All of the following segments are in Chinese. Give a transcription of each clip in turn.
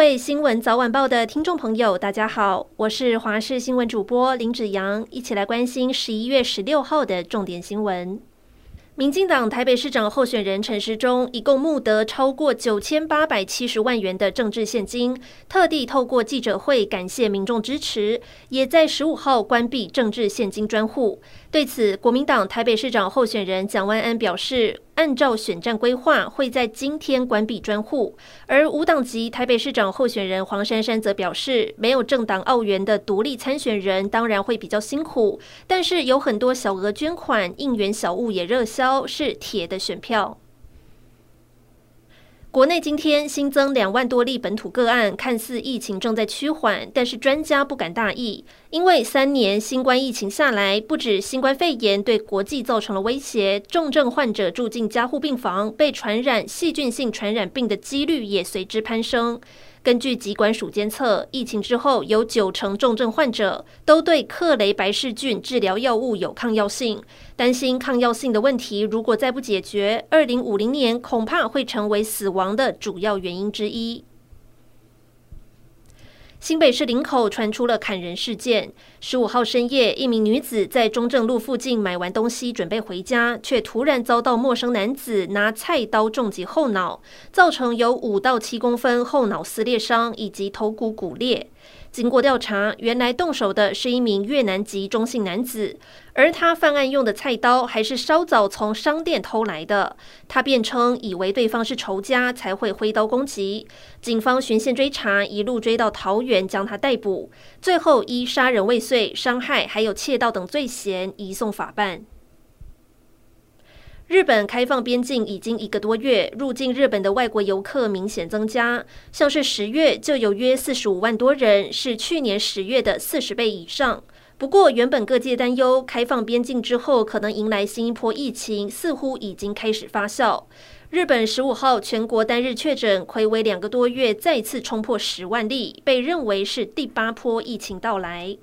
位新闻早晚报的听众朋友，大家好，我是华视新闻主播林子阳，一起来关心十一月十六号的重点新闻。民进党台北市长候选人陈时中一共募得超过九千八百七十万元的政治现金，特地透过记者会感谢民众支持，也在十五号关闭政治现金专户。对此，国民党台北市长候选人蒋万安表示，按照选战规划，会在今天关闭专户。而无党籍台北市长候选人黄珊珊则表示，没有政党澳元的独立参选人当然会比较辛苦，但是有很多小额捐款、应援小物也热销，是铁的选票。国内今天新增两万多例本土个案，看似疫情正在趋缓，但是专家不敢大意，因为三年新冠疫情下来，不止新冠肺炎对国际造成了威胁，重症患者住进加护病房，被传染细菌性传染病的几率也随之攀升。根据疾管署监测，疫情之后有九成重症患者都对克雷白氏菌治疗药物有抗药性。担心抗药性的问题如果再不解决，二零五零年恐怕会成为死亡的主要原因之一。新北市林口传出了砍人事件。十五号深夜，一名女子在中正路附近买完东西，准备回家，却突然遭到陌生男子拿菜刀重击后脑，造成有五到七公分后脑撕裂伤以及头骨骨裂。经过调查，原来动手的是一名越南籍中性男子，而他犯案用的菜刀还是稍早从商店偷来的。他辩称以为对方是仇家，才会挥刀攻击。警方循线追查，一路追到桃园，将他逮捕，最后依杀人未遂、伤害还有窃盗等罪嫌移送法办。日本开放边境已经一个多月，入境日本的外国游客明显增加，像是十月就有约四十五万多人，是去年十月的四十倍以上。不过，原本各界担忧开放边境之后可能迎来新一波疫情，似乎已经开始发酵。日本十五号全国单日确诊睽违两个多月再次冲破十万例，被认为是第八波疫情到来。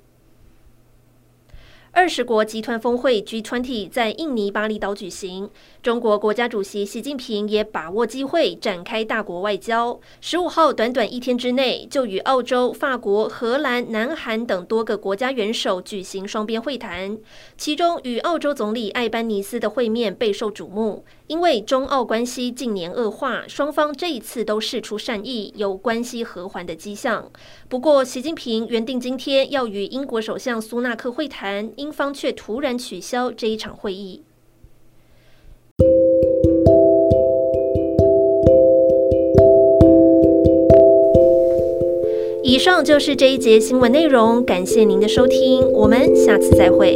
二十国集团峰会 G20 在印尼巴厘岛举行，中国国家主席习近平也把握机会展开大国外交。十五号短短一天之内，就与澳洲、法国、荷兰、南韩等多个国家元首举行双边会谈，其中与澳洲总理艾班尼斯的会面备受瞩目。因为中澳关系近年恶化，双方这一次都释出善意，有关系和缓的迹象。不过，习近平原定今天要与英国首相苏纳克会谈，英方却突然取消这一场会议。以上就是这一节新闻内容，感谢您的收听，我们下次再会。